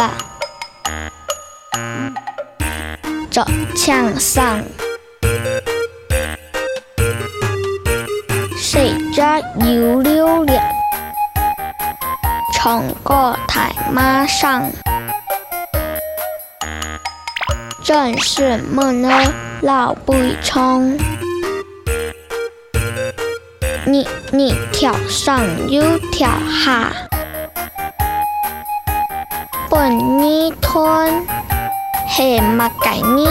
吧。走墙上，谁家有溜溜？冲过台马上，正是闷儿老不冲。你你跳上又跳下，本你吞。嘿，马改宁。